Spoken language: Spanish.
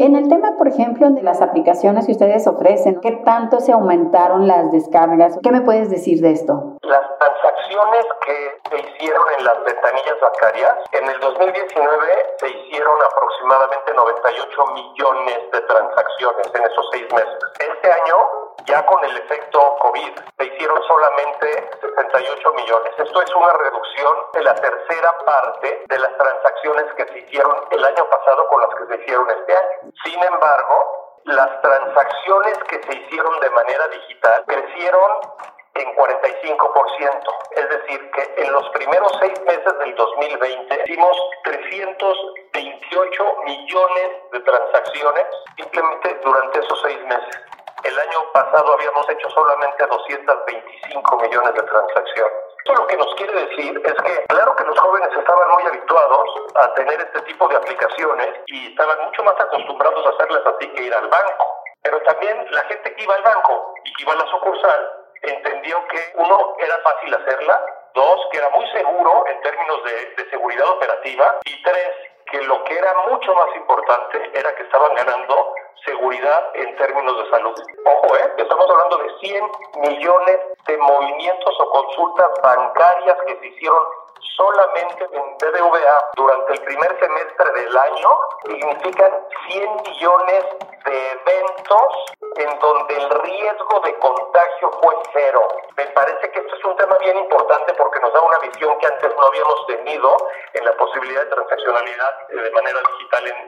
En el tema, por ejemplo, de las aplicaciones que ustedes ofrecen, ¿qué tanto se aumentaron las descargas? ¿Qué me puedes decir de esto? Las transacciones que se hicieron en las ventanillas bancarias, en el 2019 se hicieron aproximadamente 98 millones de transacciones en esos seis meses. Este año ya con el efecto COVID se hicieron solamente 68 millones. Esto es una reducción de la tercera parte de las transacciones que se hicieron el año pasado con las que se hicieron este año. Sin embargo, las transacciones que se hicieron de manera digital crecieron en 45%. Es decir, que en los primeros seis meses del 2020 hicimos 328 millones de transacciones simplemente durante esos seis meses. El año pasado habíamos hecho solamente 225 millones de transacciones. Esto lo que nos quiere decir es que, claro que los jóvenes estaban muy habituados a tener este tipo de aplicaciones y estaban mucho más acostumbrados a hacerlas así que ir al banco. Pero también la gente que iba al banco y que iba a la sucursal entendió que uno era fácil hacerla, dos, que era muy seguro en términos de, de seguridad operativa y tres, que lo que era mucho más importante era que estaban ganando seguridad en términos de salud. Ojo, ¿eh? estamos hablando de 100 millones de movimientos o consultas bancarias que se hicieron solamente en BBVA durante el primer semestre del año significan 100 millones de eventos en donde el riesgo de contagio fue cero. Me parece que esto es un tema bien importante porque nos da una visión que antes no habíamos tenido en la posibilidad de transaccionalidad eh, de manera digital en,